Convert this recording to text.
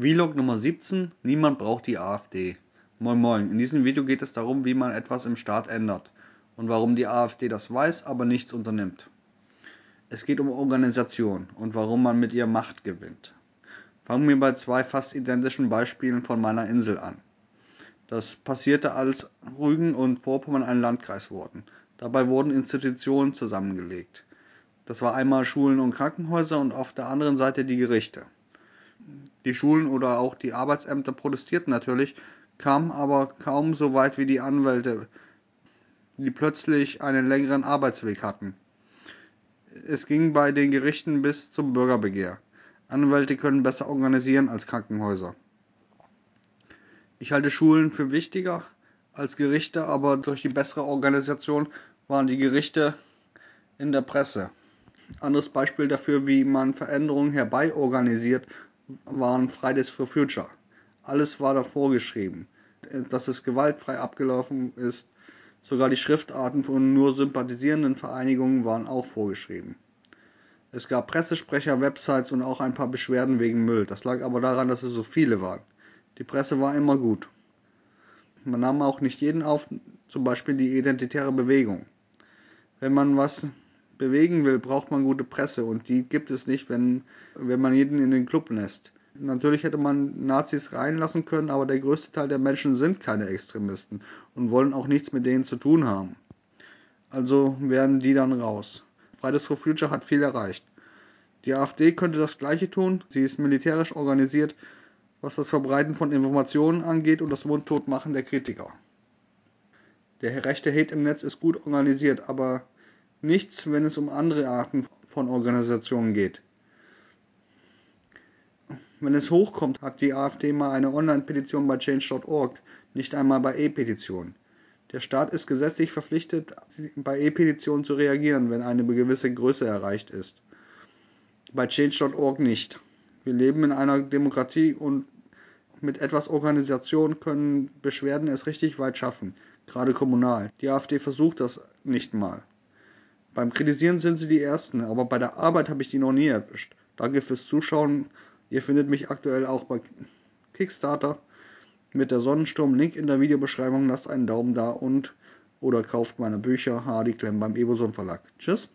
Vlog Nummer 17 Niemand braucht die AfD. Moin Moin, in diesem Video geht es darum, wie man etwas im Staat ändert und warum die AfD das weiß, aber nichts unternimmt. Es geht um Organisation und warum man mit ihr Macht gewinnt. Fangen wir bei zwei fast identischen Beispielen von meiner Insel an. Das passierte, als Rügen und Vorpommern ein Landkreis wurden. Dabei wurden Institutionen zusammengelegt. Das war einmal Schulen und Krankenhäuser und auf der anderen Seite die Gerichte. Die Schulen oder auch die Arbeitsämter protestierten natürlich, kamen aber kaum so weit wie die Anwälte, die plötzlich einen längeren Arbeitsweg hatten. Es ging bei den Gerichten bis zum Bürgerbegehr. Anwälte können besser organisieren als Krankenhäuser. Ich halte Schulen für wichtiger als Gerichte, aber durch die bessere Organisation waren die Gerichte in der Presse. Anderes Beispiel dafür, wie man Veränderungen herbeiorganisiert waren Fridays for Future. Alles war da vorgeschrieben. Dass es gewaltfrei abgelaufen ist, sogar die Schriftarten von nur sympathisierenden Vereinigungen waren auch vorgeschrieben. Es gab Pressesprecher, Websites und auch ein paar Beschwerden wegen Müll. Das lag aber daran, dass es so viele waren. Die Presse war immer gut. Man nahm auch nicht jeden auf, zum Beispiel die identitäre Bewegung. Wenn man was bewegen will, braucht man gute Presse und die gibt es nicht, wenn, wenn man jeden in den Club lässt. Natürlich hätte man Nazis reinlassen können, aber der größte Teil der Menschen sind keine Extremisten und wollen auch nichts mit denen zu tun haben. Also werden die dann raus. Fridays for Future hat viel erreicht. Die AfD könnte das gleiche tun. Sie ist militärisch organisiert, was das Verbreiten von Informationen angeht und das Mundtotmachen der Kritiker. Der rechte Hate im Netz ist gut organisiert, aber nichts, wenn es um andere Arten von Organisationen geht. Wenn es hochkommt, hat die AfD mal eine Online-Petition bei change.org, nicht einmal bei E-Petitionen. Der Staat ist gesetzlich verpflichtet, bei E-Petitionen zu reagieren, wenn eine gewisse Größe erreicht ist. Bei change.org nicht. Wir leben in einer Demokratie und mit etwas Organisation können Beschwerden es richtig weit schaffen, gerade kommunal. Die AfD versucht das nicht mal. Beim Kritisieren sind sie die Ersten, aber bei der Arbeit habe ich die noch nie erwischt. Danke fürs Zuschauen. Ihr findet mich aktuell auch bei Kickstarter mit der Sonnensturm. Link in der Videobeschreibung. Lasst einen Daumen da und oder kauft meine Bücher Hardy Clem beim Eboson Verlag. Tschüss.